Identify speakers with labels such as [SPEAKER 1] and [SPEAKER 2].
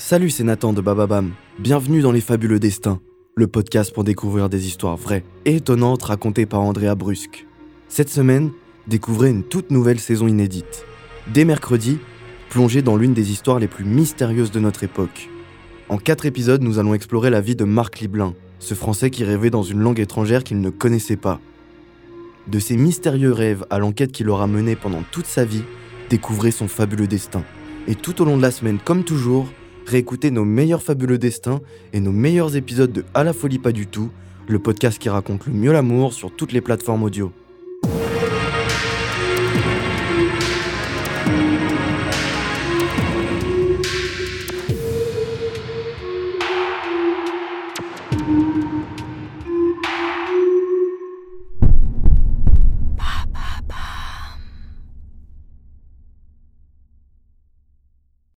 [SPEAKER 1] Salut, c'est Nathan de Bababam. Bienvenue dans Les Fabuleux Destins, le podcast pour découvrir des histoires vraies et étonnantes racontées par Andrea Brusque. Cette semaine, découvrez une toute nouvelle saison inédite. Dès mercredi, plongez dans l'une des histoires les plus mystérieuses de notre époque. En quatre épisodes, nous allons explorer la vie de Marc Liblin, ce Français qui rêvait dans une langue étrangère qu'il ne connaissait pas. De ses mystérieux rêves à l'enquête qu'il aura menée pendant toute sa vie, découvrez son fabuleux destin. Et tout au long de la semaine, comme toujours, réécoutez nos meilleurs fabuleux destins et nos meilleurs épisodes de À la folie pas du tout, le podcast qui raconte le mieux l'amour sur toutes les plateformes audio.